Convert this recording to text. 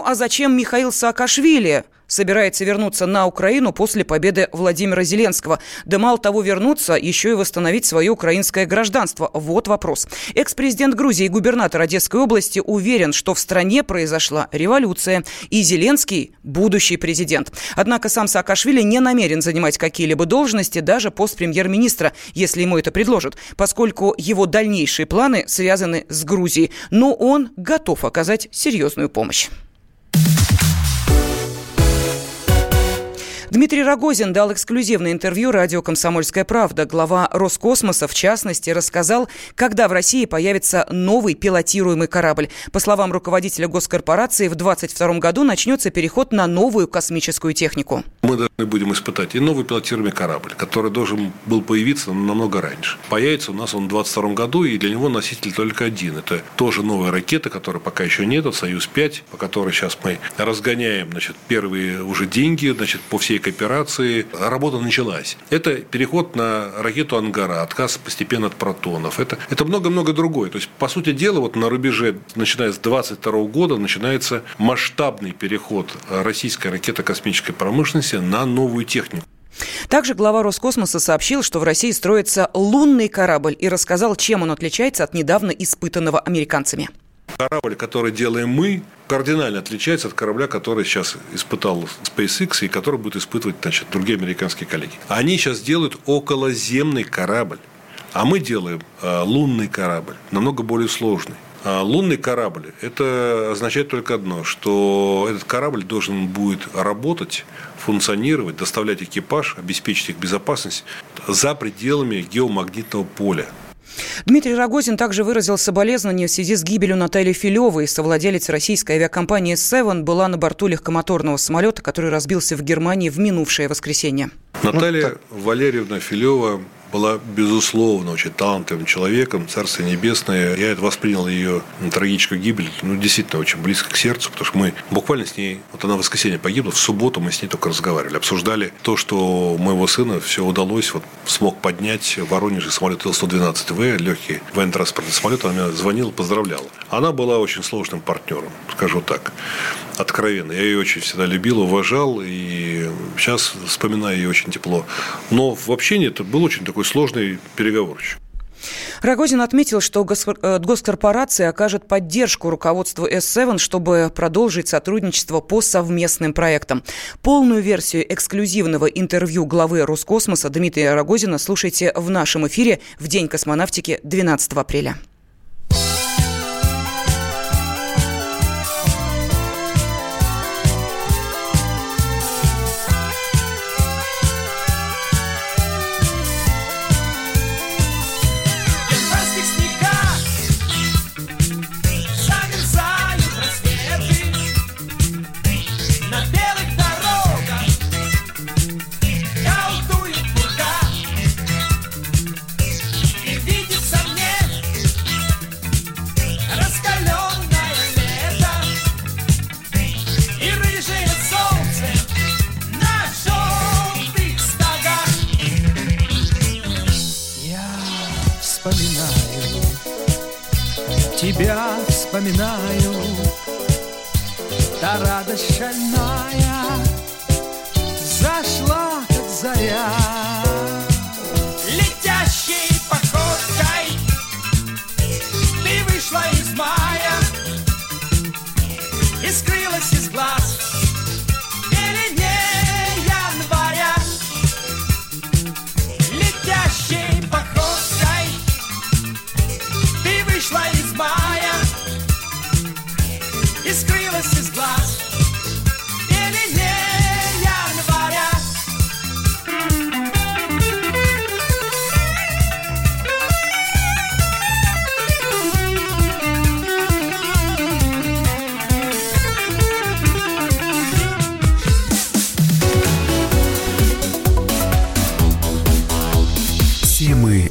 а зачем Михаил Саакашвили собирается вернуться на Украину после победы Владимира Зеленского. Да мало того вернуться, еще и восстановить свое украинское гражданство. Вот вопрос. Экс-президент Грузии и губернатор Одесской области уверен, что в стране произошла революция, и Зеленский – будущий президент. Однако сам Саакашвили не намерен занимать какие-либо должности, даже пост премьер-министра, если ему это предложат, поскольку его дальнейшие планы связаны с Грузией. Но он готов оказать серьезную помощь. Дмитрий Рогозин дал эксклюзивное интервью радио «Комсомольская правда». Глава Роскосмоса, в частности, рассказал, когда в России появится новый пилотируемый корабль. По словам руководителя госкорпорации, в 2022 году начнется переход на новую космическую технику. Мы должны будем испытать и новый пилотируемый корабль, который должен был появиться намного раньше. Появится у нас он в 2022 году, и для него носитель только один. Это тоже новая ракета, которой пока еще нет, «Союз-5», по которой сейчас мы разгоняем значит, первые уже деньги значит, по всей кооперации работа началась. Это переход на ракету «Ангара», отказ постепенно от протонов. Это, это много-много другое. То есть, по сути дела, вот на рубеже, начиная с 22 года, начинается масштабный переход российской ракетно-космической промышленности на новую технику. Также глава Роскосмоса сообщил, что в России строится лунный корабль и рассказал, чем он отличается от недавно испытанного американцами. Корабль, который делаем мы, кардинально отличается от корабля, который сейчас испытал SpaceX и который будет испытывать значит, другие американские коллеги. Они сейчас делают околоземный корабль, а мы делаем э, лунный корабль, намного более сложный. А лунный корабль – это означает только одно, что этот корабль должен будет работать, функционировать, доставлять экипаж, обеспечить их безопасность за пределами геомагнитного поля. Дмитрий Рогозин также выразил соболезнования в связи с гибелью Натальи Филевой. Совладелец российской авиакомпании «Севен» была на борту легкомоторного самолета, который разбился в Германии в минувшее воскресенье. Наталья Валерьевна Филева была, безусловно, очень талантливым человеком, Царство Небесное. Я это воспринял ее трагическую гибель, ну, действительно, очень близко к сердцу, потому что мы буквально с ней, вот она в воскресенье погибла, в субботу мы с ней только разговаривали, обсуждали то, что моего сына все удалось, вот смог поднять в Воронеже самолет Ил-112В, легкий военно-транспортный самолет, она мне звонила, поздравляла. Она была очень сложным партнером, скажу так, откровенно. Я ее очень всегда любил, уважал, и сейчас вспоминаю ее очень тепло. Но в общении это был очень такой сложный переговорщик. Рогозин отметил, что э, госкорпорация окажет поддержку руководству S7, чтобы продолжить сотрудничество по совместным проектам. Полную версию эксклюзивного интервью главы Роскосмоса Дмитрия Рогозина слушайте в нашем эфире в День космонавтики 12 апреля. тебя вспоминаю. Та радость шальная Зашла, как заря. вылилось из глаз. Темы